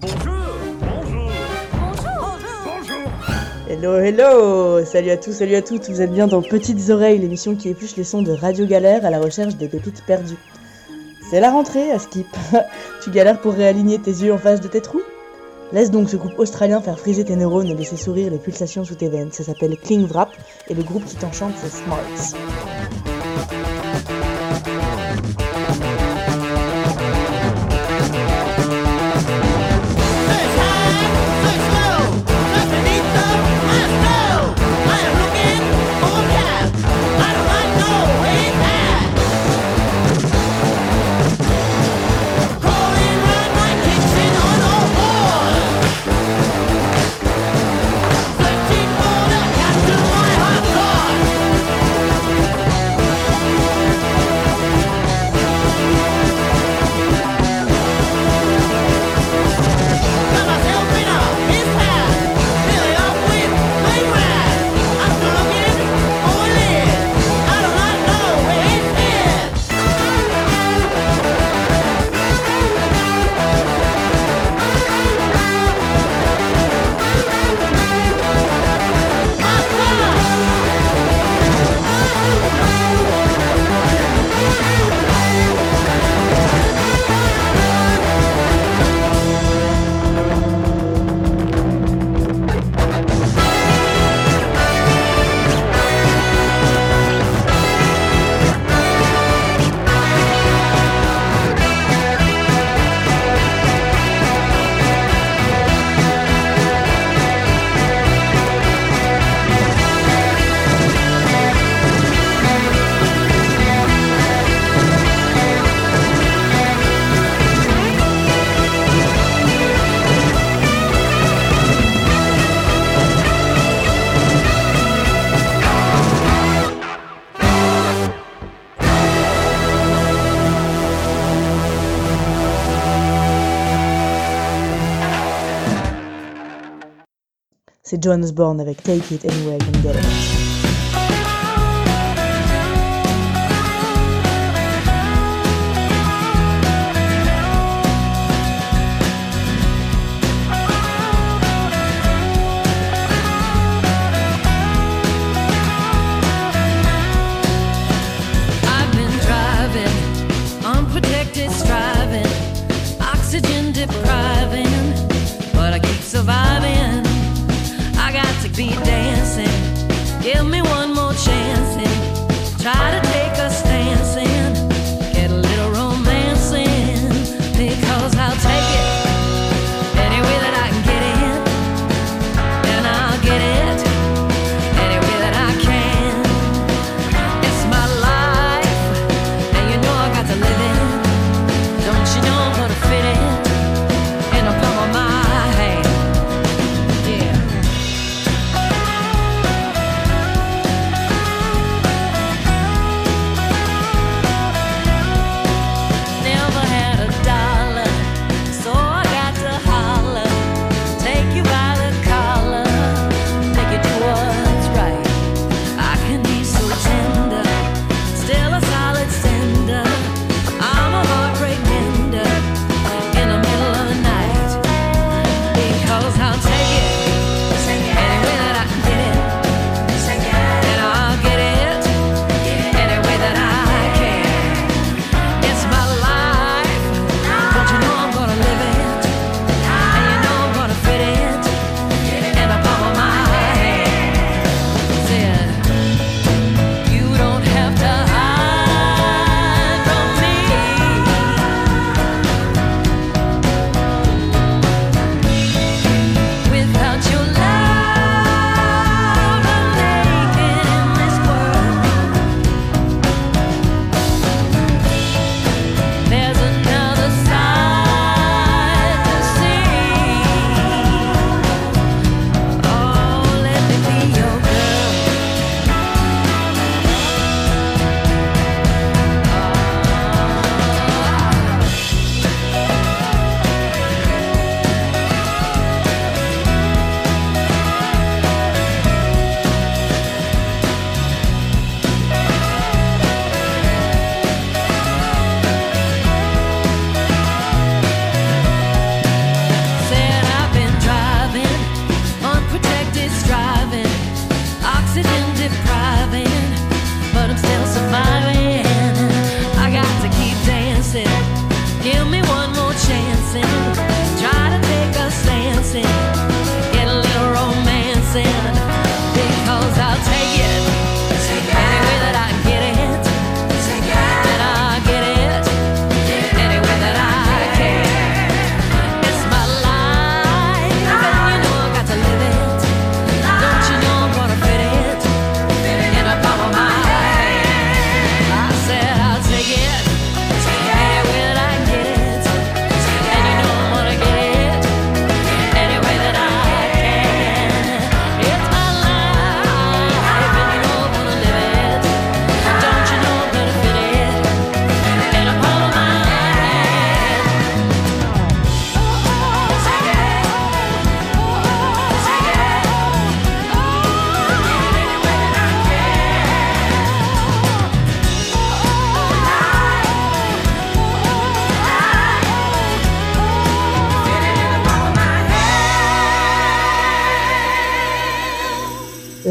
Bonjour Bonjour Bonjour Bonjour Hello, hello Salut à tous, salut à toutes, vous êtes bien dans Petites Oreilles, l'émission qui épluche les sons de Radio Galère à la recherche des pépites perdues. C'est la rentrée à Skip. tu galères pour réaligner tes yeux en face de tes trous? Laisse donc ce groupe australien faire friser tes neurones et laisser sourire les pulsations sous tes veines. Ça s'appelle Kling Wrap et le groupe qui t'enchante c'est Smarts. Joan Osborne avec Take It Anywhere I Can Get It.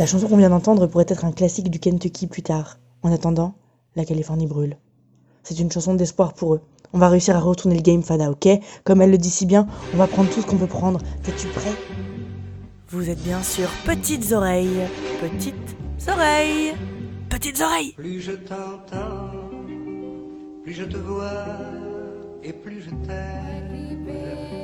Chanson qu'on vient d'entendre pourrait être un classique du Kentucky plus tard. En attendant, la Californie brûle. C'est une chanson d'espoir pour eux. On va réussir à retourner le game, Fada, ok? Comme elle le dit si bien, on va prendre tout ce qu'on peut prendre. T'es-tu prêt? Vous êtes bien sûr petites oreilles. Petites oreilles. Petites oreilles. Plus je t'entends, plus je te vois et plus je t'aime.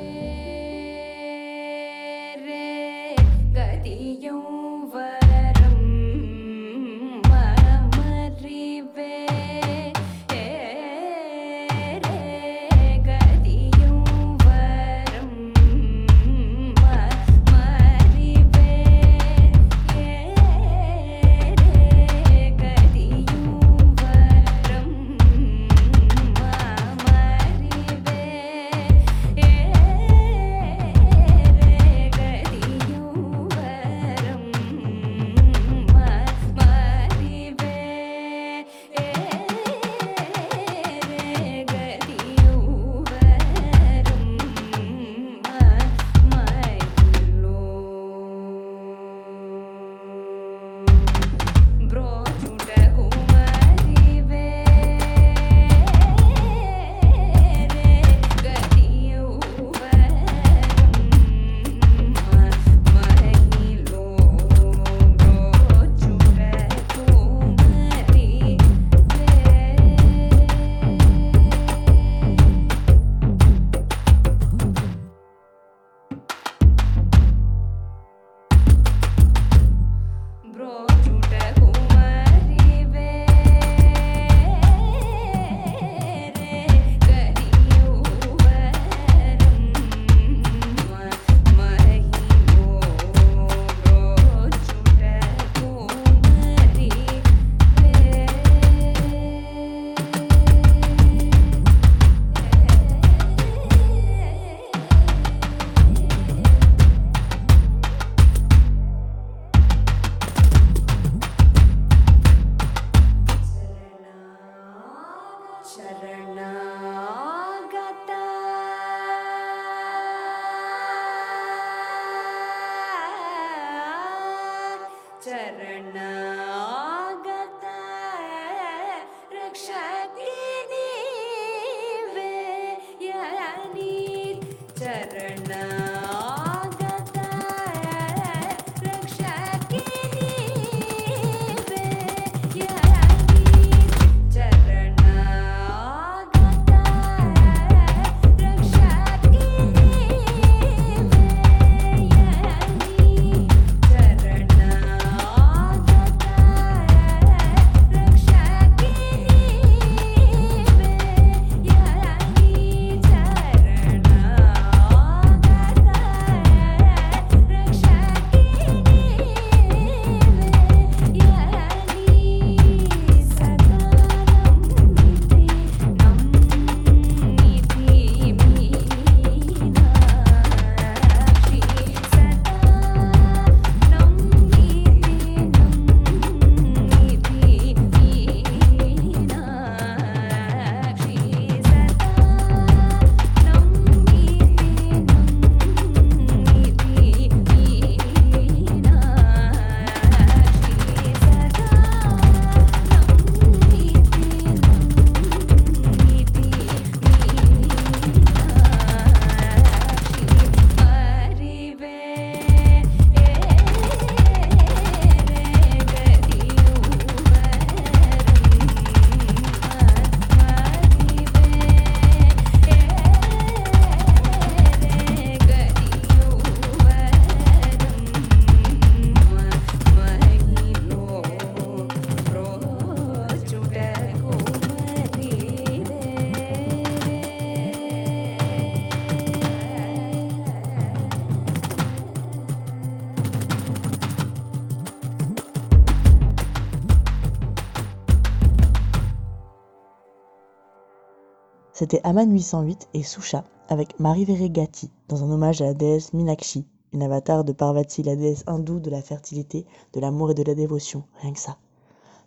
c'était Aman 808 et Susha avec Marie Veregatti dans un hommage à la déesse Minakshi, une avatar de Parvati, la déesse hindoue de la fertilité, de l'amour et de la dévotion, rien que ça.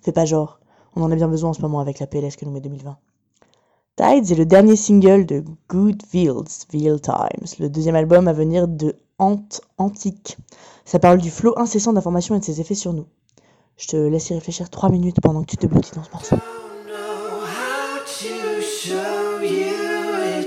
Fais pas genre, on en a bien besoin en ce moment avec la PLS que nous met 2020. Tides est le dernier single de Good Fields, Veal Times, le deuxième album à venir de Ant Antique. Ça parle du flot incessant d'informations et de ses effets sur nous. Je te laisse y réfléchir 3 minutes pendant que tu te blottis dans ce morceau.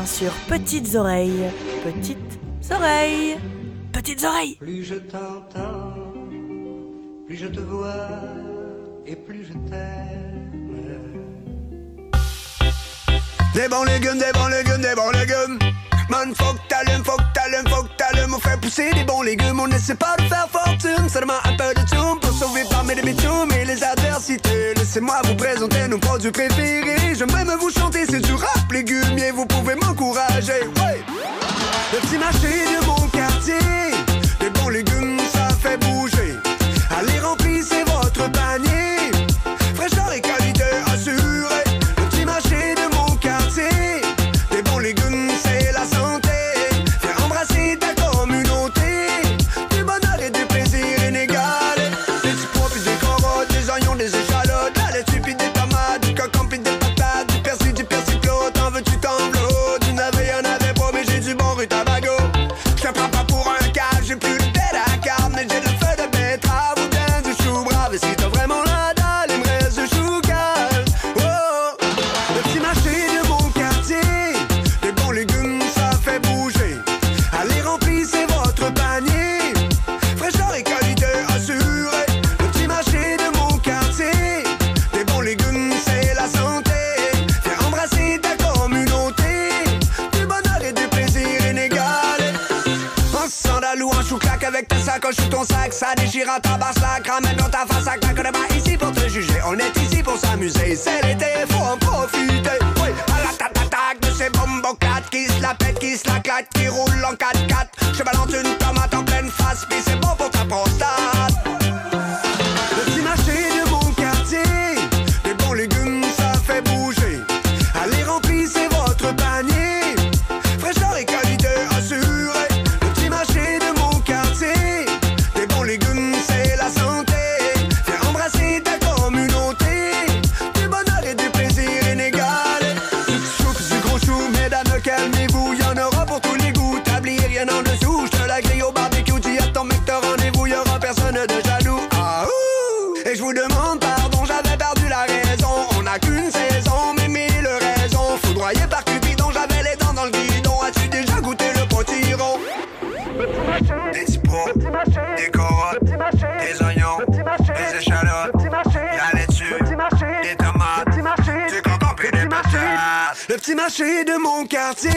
bien sur Petites Oreilles. Petites Oreilles. Petites Oreilles. Plus je t'entends, plus je te vois et plus je t'aime. Des bons légumes, des bons légumes, des bons légumes. Man, faut que t'allumes, faut que t'allumes, faut que t'allumes. On fait pousser des bons légumes, on ne sait pas le faire seulement un peu de tune pour sauver parmi les bitumes et les adversités. Laissez-moi vous présenter nos produits préférés. Je même vous chanter, c'est du rap légumier, vous pouvez m'encourager. Ouais. Le petit marché de mon quartier, les bons légumes, ça fait bouger. Allez, remplissez votre panier, fraîcheur et qualité assurée. Le petit marché de mon quartier, les bons légumes, ça la grille au barbecue. Ton mec, rendez-vous. Y aura personne de jaloux. Ah, ouh. Et je vous demande pardon, j'avais perdu la raison. On n'a qu'une saison, mais mille raisons. Foudroyé par Cupidon, j'avais les dents dans le guidon. As-tu déjà goûté le potiron? Des petits pots, des carottes, des oignons, des échalotes. Le petit marché de mon quartier,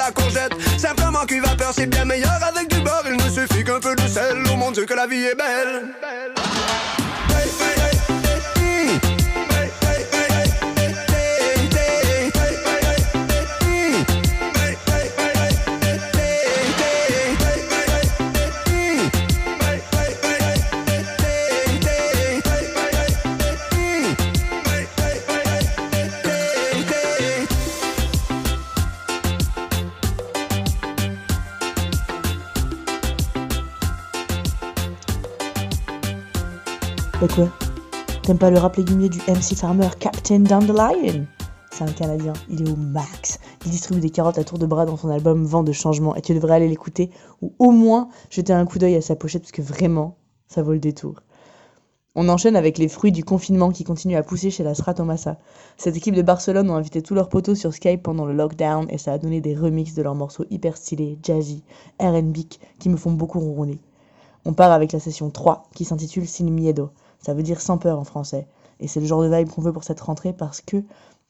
la courgette. Simplement cuit vapeur, c'est bien meilleur avec du beurre. Il ne suffit qu'un peu de sel. Oh mon dieu, que la vie est belle. T'aimes pas le rap légumier du MC Farmer Captain Dandelion C'est un Canadien, il est au max. Il distribue des carottes à tour de bras dans son album Vent de changement et tu devrais aller l'écouter ou au moins jeter un coup d'œil à sa pochette parce que vraiment, ça vaut le détour. On enchaîne avec les fruits du confinement qui continuent à pousser chez la Stratomassa. Cette équipe de Barcelone ont invité tous leurs potos sur Skype pendant le lockdown et ça a donné des remixes de leurs morceaux hyper stylés, jazzy, R&B qui me font beaucoup ronronner. On part avec la session 3 qui s'intitule Sin Miedo. Ça veut dire sans peur en français. Et c'est le genre de vibe qu'on veut pour cette rentrée parce que,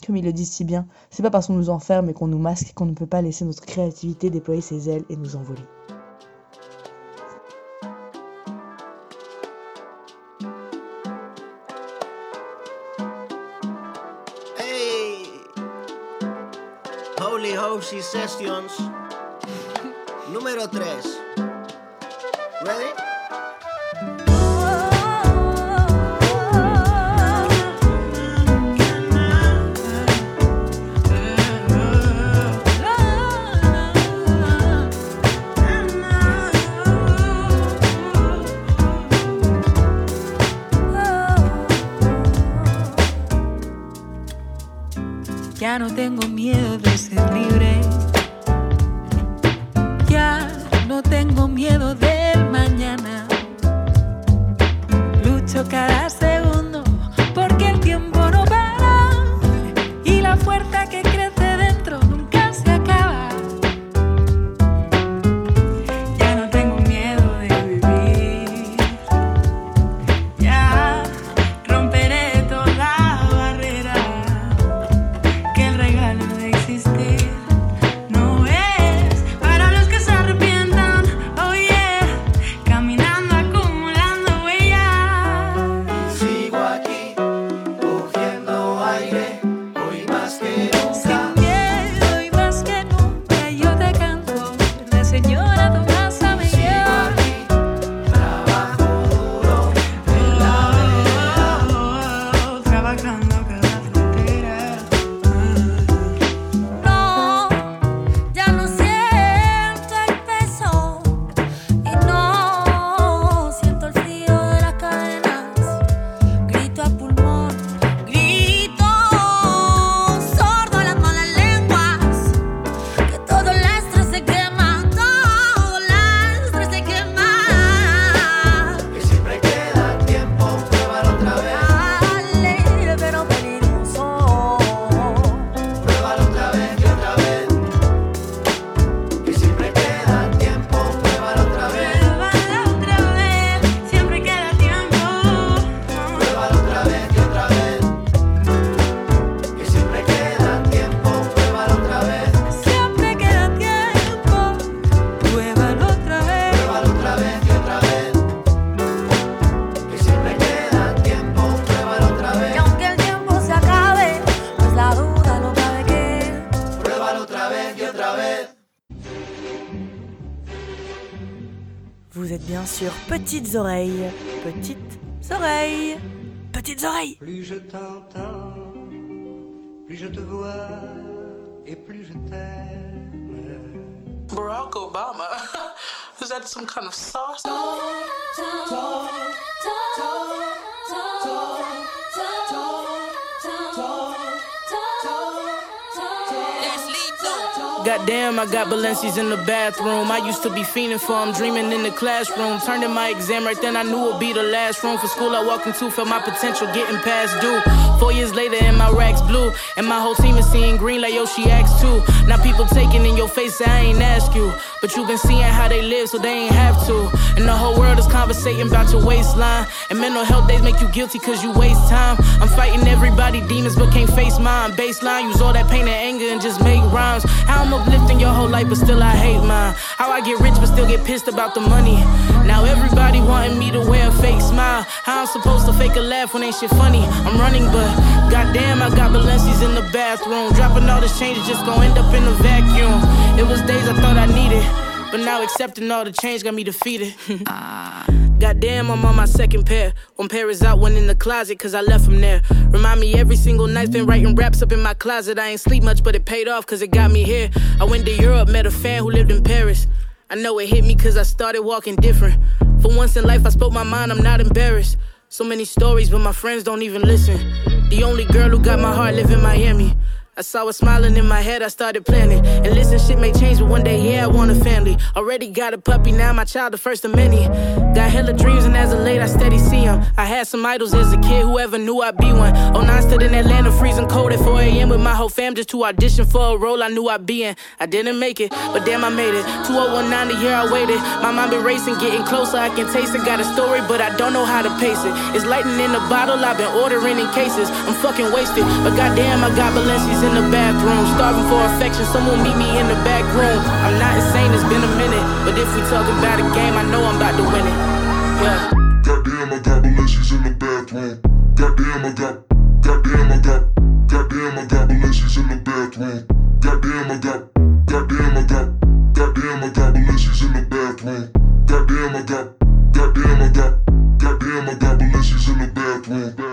comme ils le disent si bien, c'est pas parce qu'on nous enferme et qu'on nous masque qu'on ne peut pas laisser notre créativité déployer ses ailes et nous envoler. Hey! Holy Sessions. Número 3. Ready? Ya no tengo miedo de ser libre. Ya no tengo miedo del mañana. Lucho cada segundo sur Petites Oreilles. Petites Oreilles. Petites Oreilles. Plus je t'entends, plus je te vois et plus je t'aime. Barack Obama. Is that some kind of sauce? Goddamn, I got Balenci's in the bathroom. I used to be fiending for 'em, dreaming in the classroom. Turned in my exam right then, I knew it'd be the last room for school. I walked into, felt my potential getting past due. Four years later, and my racks blue. And my whole team is seeing green like Yoshi asked too. Now people taking in your face, I ain't ask you. But you been seeing how they live, so they ain't have to. And the whole world is conversating about your waistline. And mental health days make you guilty cause you waste time. I'm fighting everybody, demons, but can't face mine. Baseline, use all that pain and anger and just make rhymes. How I'm uplifting your whole life, but still I hate mine. How I get rich, but still get pissed about the money. Now everybody wanting me to wear a fake smile. How I'm supposed to fake a laugh when ain't shit funny. I'm running, but goddamn, I got Balenci's in the bathroom. Dropping all this change is just gonna end up in a vacuum. It was days I thought I needed, but now accepting all the change got me defeated. Ah. Goddamn, I'm on my second pair. One pair is out, one in the closet, cause I left them there. Remind me every single night's been writing raps up in my closet. I ain't sleep much, but it paid off, cause it got me here. I went to Europe, met a fan who lived in Paris. I know it hit me cause I started walking different. For once in life, I spoke my mind, I'm not embarrassed. So many stories, but my friends don't even listen. The only girl who got my heart live in Miami. I saw her smiling in my head, I started planning. And listen, shit may change, but one day, yeah, I want a family. Already got a puppy, now my child, the first of many. Got hella dreams, and as of late, I steady see 'em. I had some idols as a kid, whoever knew I'd be one. Oh, nine stood in Atlanta, freezing cold at 4 a.m. with my whole fam just to audition for a role I knew I'd be in. I didn't make it, but damn, I made it. 2019, the year I waited. My mind been racing, getting closer, I can taste it. Got a story, but I don't know how to pace it. It's lightning in the bottle, I've been ordering in cases. I'm fucking wasted, but goddamn, I got Balenci's in the bathroom. Starving for affection, someone meet me in the back room. I'm not insane, it's been a minute. But if we talk about a game, I know I'm about to win it. Yeah. Goddamn, I got Balenci's in the bathroom. Goddamn, I got. Goddamn, I got. Goddamn, I got Balenci's in the bathroom. Goddamn, I got. Goddamn, I got. Goddamn, I got Balenci's in the bathroom. Goddamn, I got. Goddamn, I got. Goddamn, I got Balenci's in the bathroom.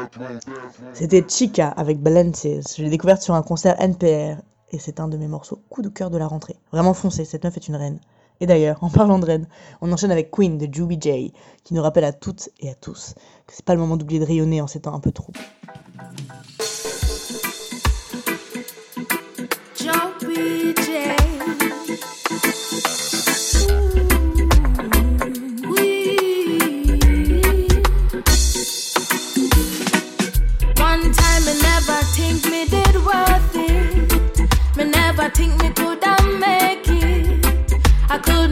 C'était Chica avec Balenci's. Je l'ai découverte sur un concert NPR et c'est un de mes morceaux coup de cœur de la rentrée. Vraiment foncé, cette meuf est une reine. Et d'ailleurs, en parlant de reine, on enchaîne avec Queen de Juby J, qui nous rappelle à toutes et à tous que c'est pas le moment d'oublier de rayonner en temps un peu troubles.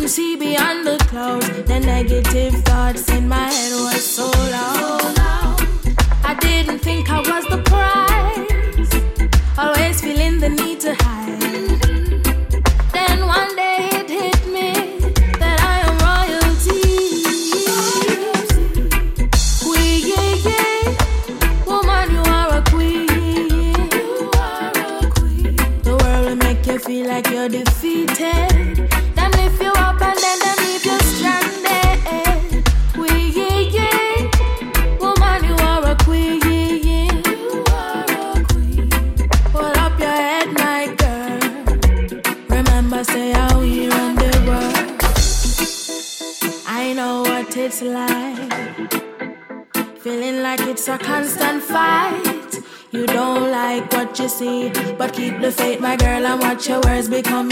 See beyond the clouds. The negative thoughts in my head were so loud. Become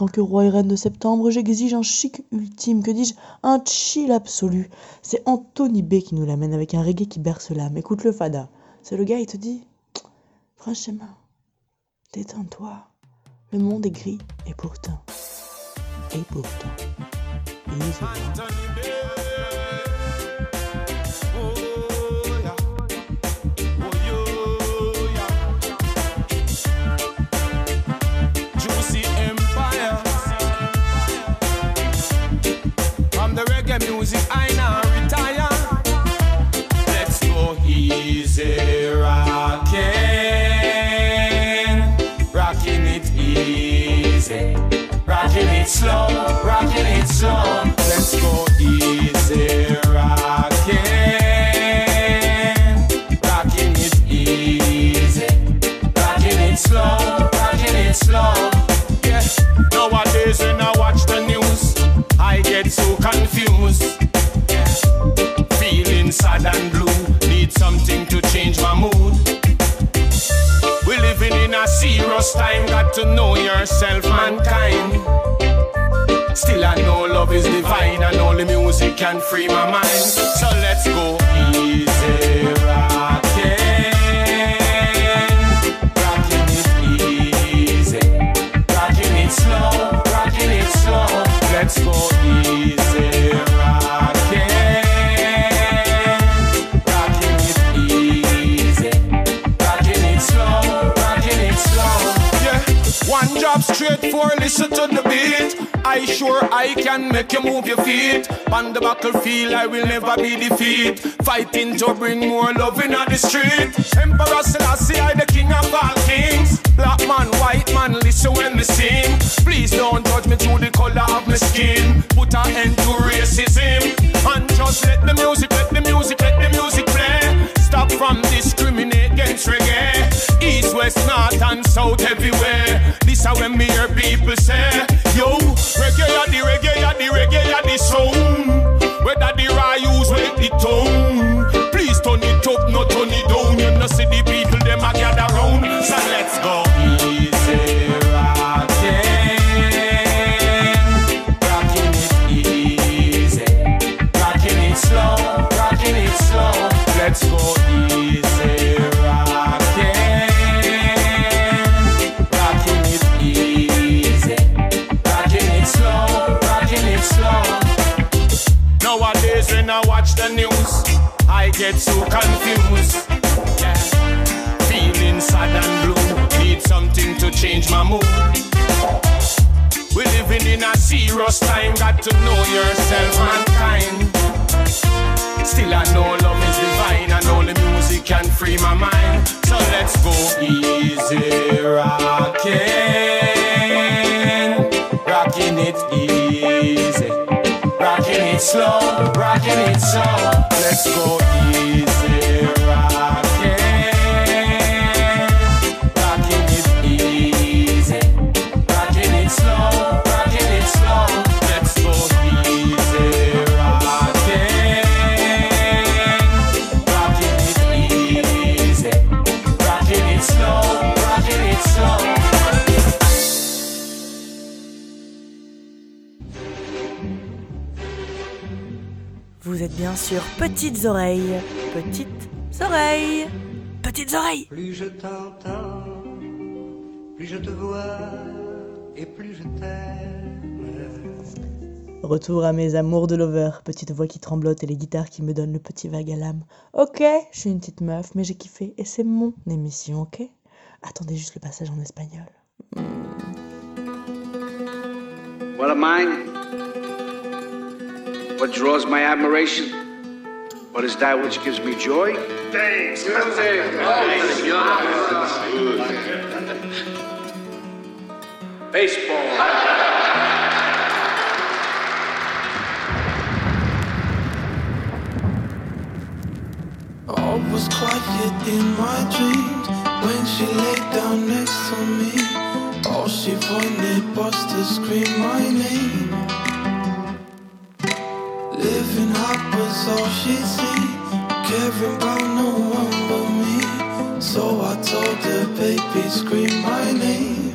tant que roi et reine de septembre, j'exige un chic ultime, que dis-je, un chill absolu. C'est Anthony B qui nous l'amène avec un reggae qui berce l'âme. Écoute le fada. C'est le gars, il te dit Franchement, détends-toi. Le monde est gris, et pourtant, et pourtant, slow, rocking it slow. Let's go easy, rocking, rocking it easy. Rocking it slow, rocking it slow. Yeah. Nowadays when I watch the news, I get so confused. Feeling sad and blue, need something to change my mood. We're living in a serious time, got to know yourself, mankind. Still I know love is divine and only music can free my mind. So let's go easy, rocking. Rocking it easy, rocking it slow, rocking it slow. Let's go easy, rocking, rocking it easy, rocking it slow, rocking it slow. Yeah, one drop straight for listen to the beat. I sure I can make you move your feet. On the battlefield, I will never be defeated. Fighting to bring more love in the street. Emperor Selassie, I the king of all kings. Black man, white man, listen when me sing. Please don't judge me through the color of my skin. Put an end to racism. And just let the music, let the music, let the music play. Stop from discriminate against reggae. East, west, north, and south, everywhere. This is when me hear people say, Yo, reggae, the reggae, the reggae, the sound. Whether the Ryus make the tone. Get so confused. Yeah. Feeling sad and blue, need something to change my mood. We're living in a serious time, got to know yourself, mankind. Still I know love is divine and only music can free my mind. So let's go easy, rocking, rocking it easy, it slow, rocking it slow. Let's go easy, bien sur Petites Oreilles. Petites Oreilles. Petites Oreilles. Plus je t'entends, plus je te vois et plus je t'aime. Retour à mes amours de lover, petite voix qui tremblote et les guitares qui me donnent le petit vague à l'âme. Ok, je suis une petite meuf, mais j'ai kiffé et c'est mon émission, ok? Attendez juste le passage en espagnol. What am I? What draws my admiration? What is that which gives me joy? Thanks. Baseball. All was quiet in my dreams when she laid down next to me. All she wanted was to scream my name. Was all she'd see, caring about no one but me. So I told her, baby, scream my name.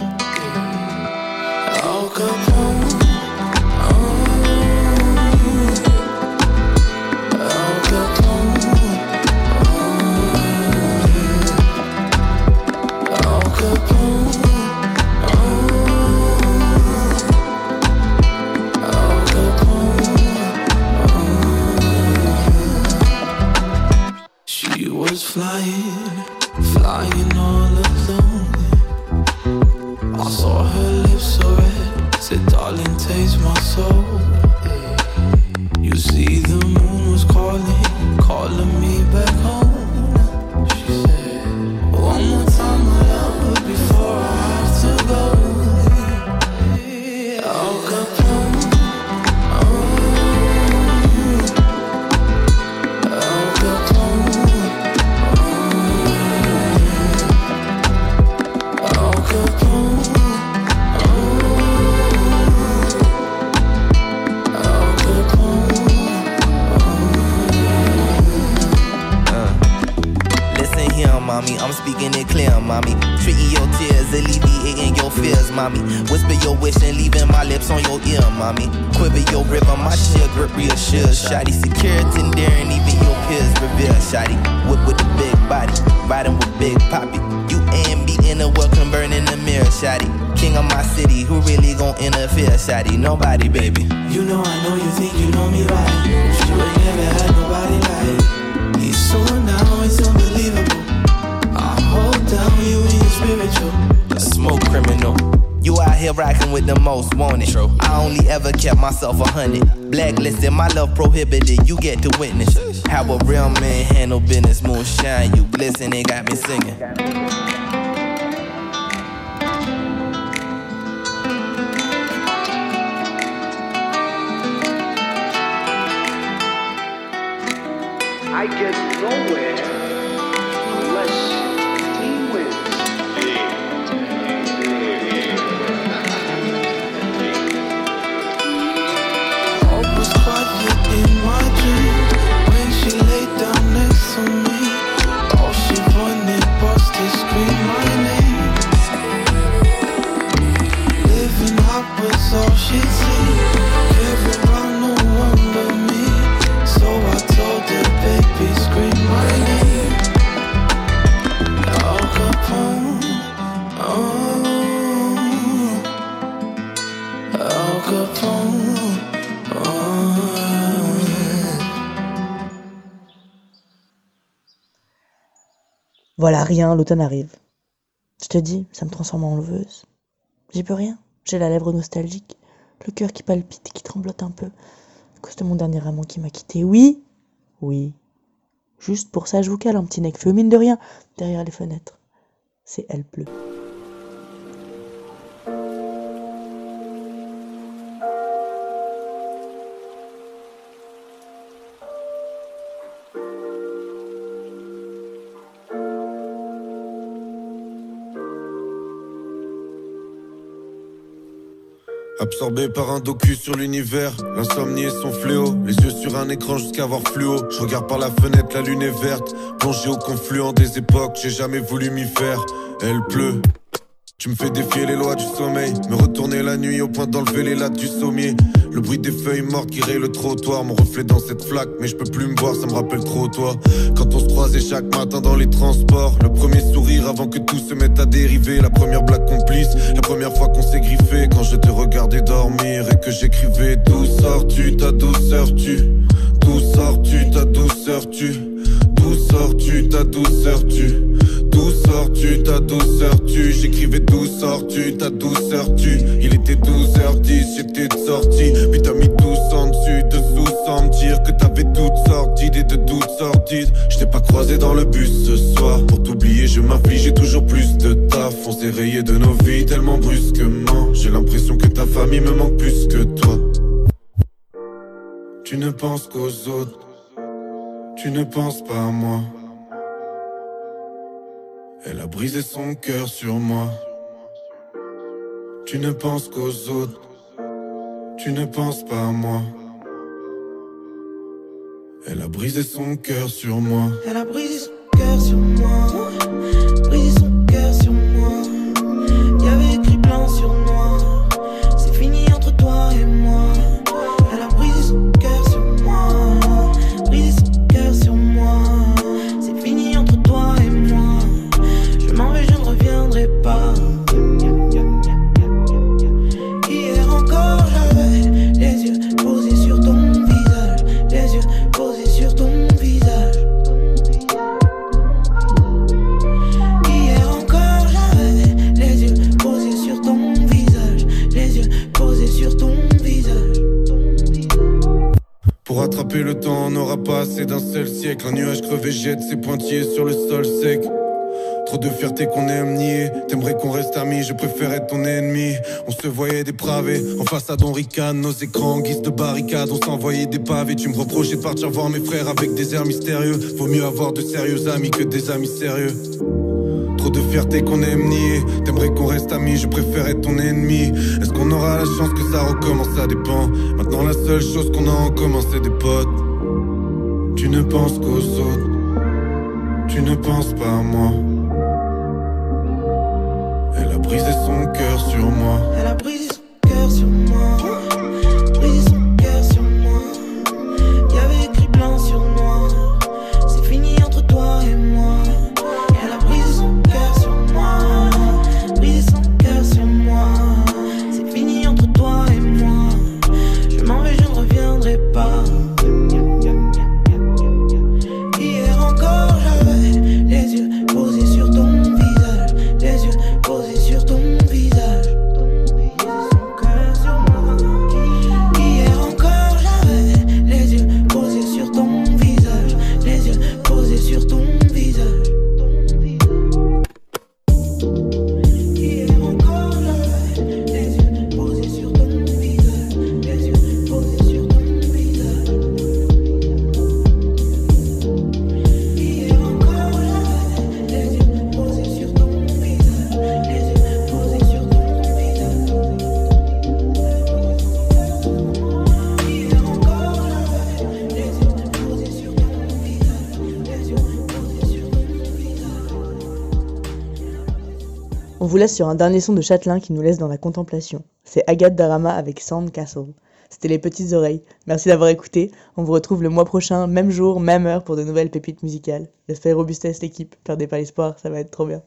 Mommy. Quiver your rhythm, my sheer grip reassures, shotty. Security and daring, even your peers reveal. shotty. Whip with the big body, riding with big poppy. You and me in a welcome burn in the mirror, shotty. King of my city, who really gon' interfere, shotty? Nobody, baby. You know I know you think you know me right. But you ain't never had nobody like. He's so now it's unbelievable. I hold down you in your spiritual. A smoke criminal. You out here rocking with the most wanted. True. I only ever kept myself a hundred. Blacklisted, my love prohibited. You get to witness how a real man handle business. Moonshine, you glisten, it got me singing. I get nowhere Voilà, rien, l'automne arrive. Je te dis, ça me transforme en enleveuse. J'y peux rien. J'ai la lèvre nostalgique, le cœur qui palpite, qui tremblote un peu, à cause de mon dernier amant qui m'a quitté. Oui, oui. Juste pour ça, je vous cale un petit nec feu, mine de rien, derrière les fenêtres. C'est elle pleut. Absorbé par un docu sur l'univers, l'insomnie est son fléau. Les yeux sur un écran jusqu'à voir fluo. Je regarde par la fenêtre, la lune est verte. Plongé au confluent des époques, j'ai jamais voulu m'y faire. Elle pleut. Tu me fais défier les lois du sommeil, me retourner la nuit au point d'enlever les lattes du sommier. Le bruit des feuilles mortes qui rayent le trottoir, mon reflet dans cette flaque, mais je peux plus me voir, ça me rappelle trop toi. Quand on se croisait chaque matin dans les transports, le premier avant que tout se mette à dériver, la première blague complice, la première fois qu'on s'est griffé, quand je te regardais dormir et que j'écrivais D'où sors-tu, ta douceur tu? D'où sors-tu, ta douceur tu? D'où sors-tu, ta douceur tu? Sors-tu, ta douceur tu J'écrivais d'où sors-tu, ta douceur tu Il était 12h10, j'étais de sortie Puis t'as mis tous en dessus, dessous sans me dire Que t'avais toutes sortes d'idées de toutes sorties Je t'ai pas croisé dans le bus ce soir. Pour t'oublier je m'afflige, j'ai toujours plus de taf. On s'est rayé de nos vies tellement brusquement. J'ai l'impression que ta famille me manque plus que toi. Tu ne penses qu'aux autres. Tu ne penses pas à moi elle a brisé son cœur sur moi. Tu ne penses qu'aux autres. Tu ne penses pas à moi. Elle a brisé son cœur sur moi. Elle a brisé son cœur sur moi. Le temps, on n'aura pas assez d'un seul siècle. Un nuage crevé jette ses pointillés sur le sol sec. Trop de fierté qu'on aime nier. T'aimerais qu'on reste amis, je préfère être ton ennemi. On se voyait dépravé, en face à Don Ricane, nos écrans guise de barricade. On s'envoyait des pavés, tu me reprochais de partir voir mes frères avec des airs mystérieux. Vaut mieux avoir de sérieux amis que des amis sérieux. Trop de fierté qu'on aime nier. T'aimerais qu'on reste amis, je préfère être ton ennemi. Est-ce qu'on aura la chance que ça recommence? Ça dépend. Maintenant, la seule chose qu'on a en commun, c'est des potes. Tu ne penses qu'aux autres. Tu ne penses pas à moi. Elle a brisé son cœur sur moi. Elle a brisé vous laisse sur un dernier son de Châtelain qui nous laisse dans la contemplation. C'est Agathe Darama avec Sandcastle. C'était les petites oreilles. Merci d'avoir écouté. On vous retrouve le mois prochain, même jour, même heure pour de nouvelles pépites musicales. J'espère robustesse l'équipe. Perdez pas l'espoir, ça va être trop bien.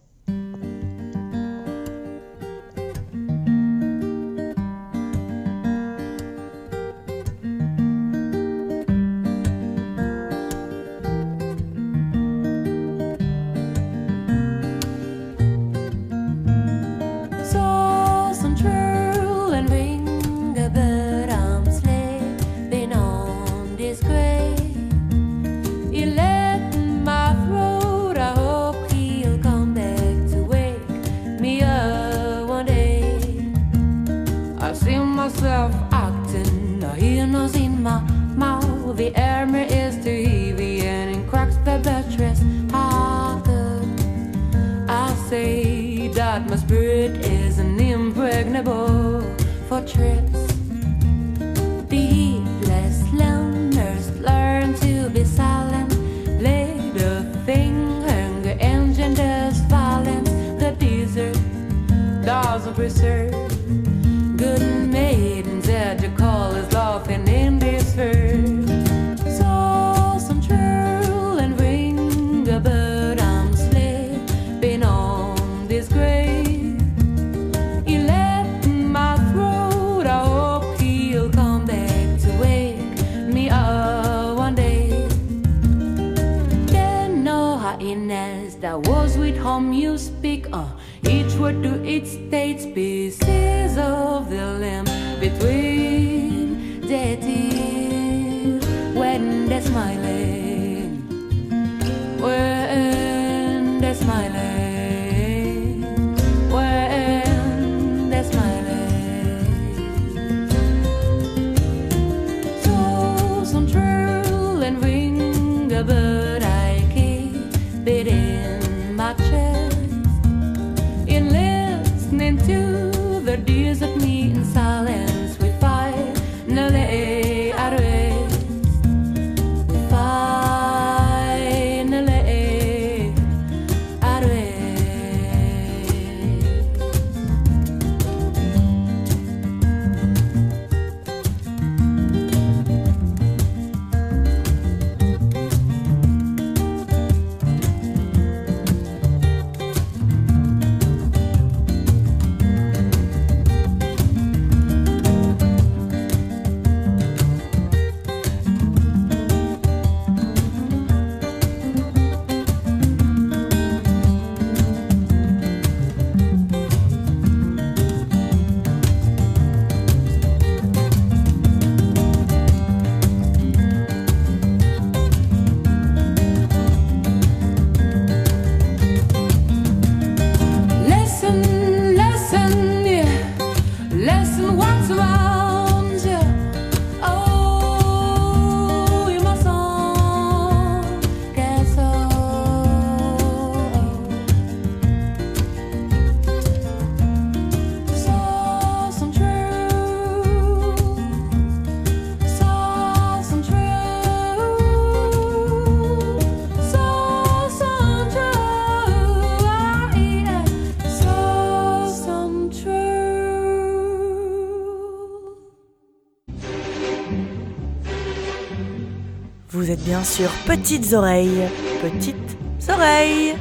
bien sûr petites oreilles, petites oreilles,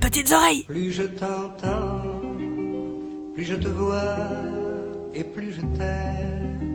petites oreilles. Plus je t'entends, plus je te vois et plus je t'aime.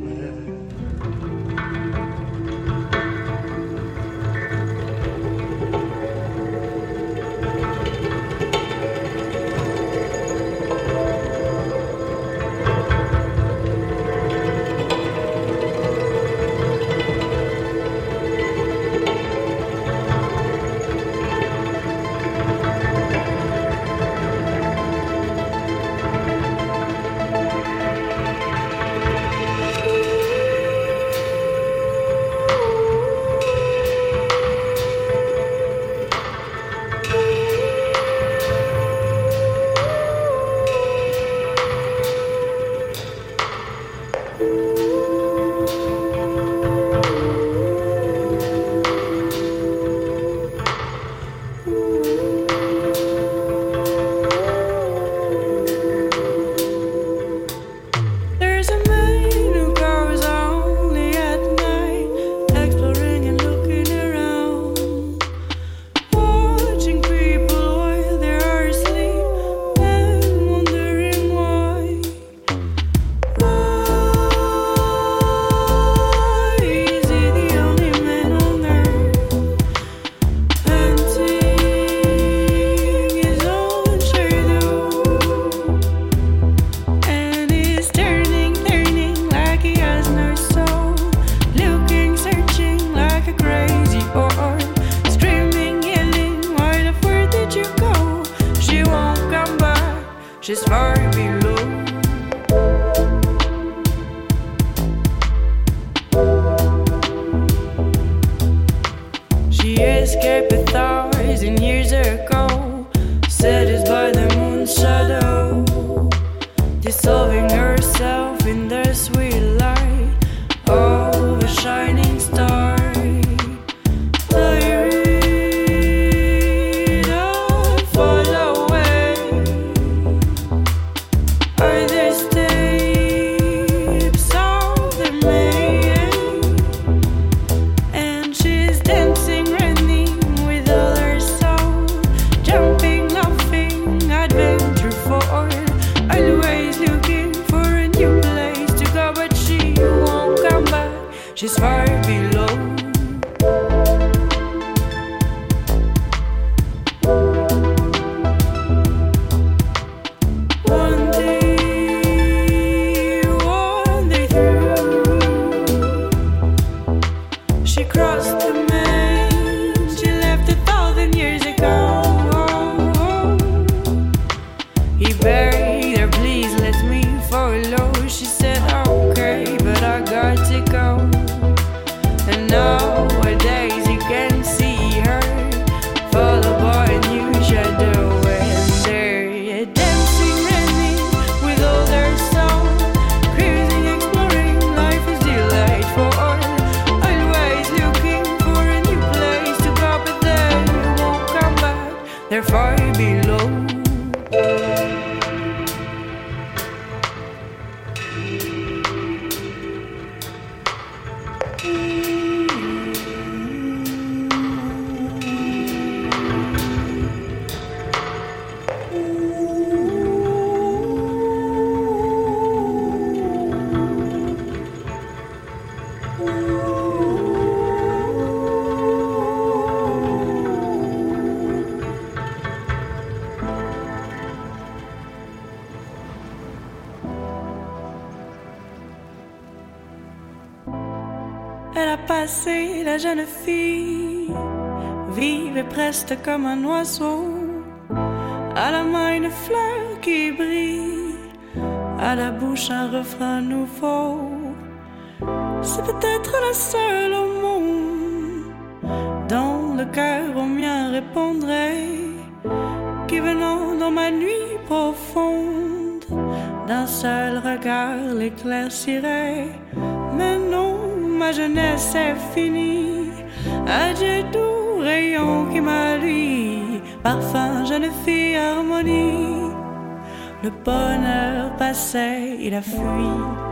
escape a thousand years ago. Jeune fille vive presque comme un oiseau. À la main une fleur qui brille, à la bouche un refrain nouveau. C'est peut-être la seule au monde dont le cœur au mien répondrait, qui venant dans ma nuit profonde, d'un seul regard l'éclaircirait. Ma jeunesse est finie. Adieu doux rayon qui m'a parfum jeune fille harmonie. Le bonheur passait, il a fui.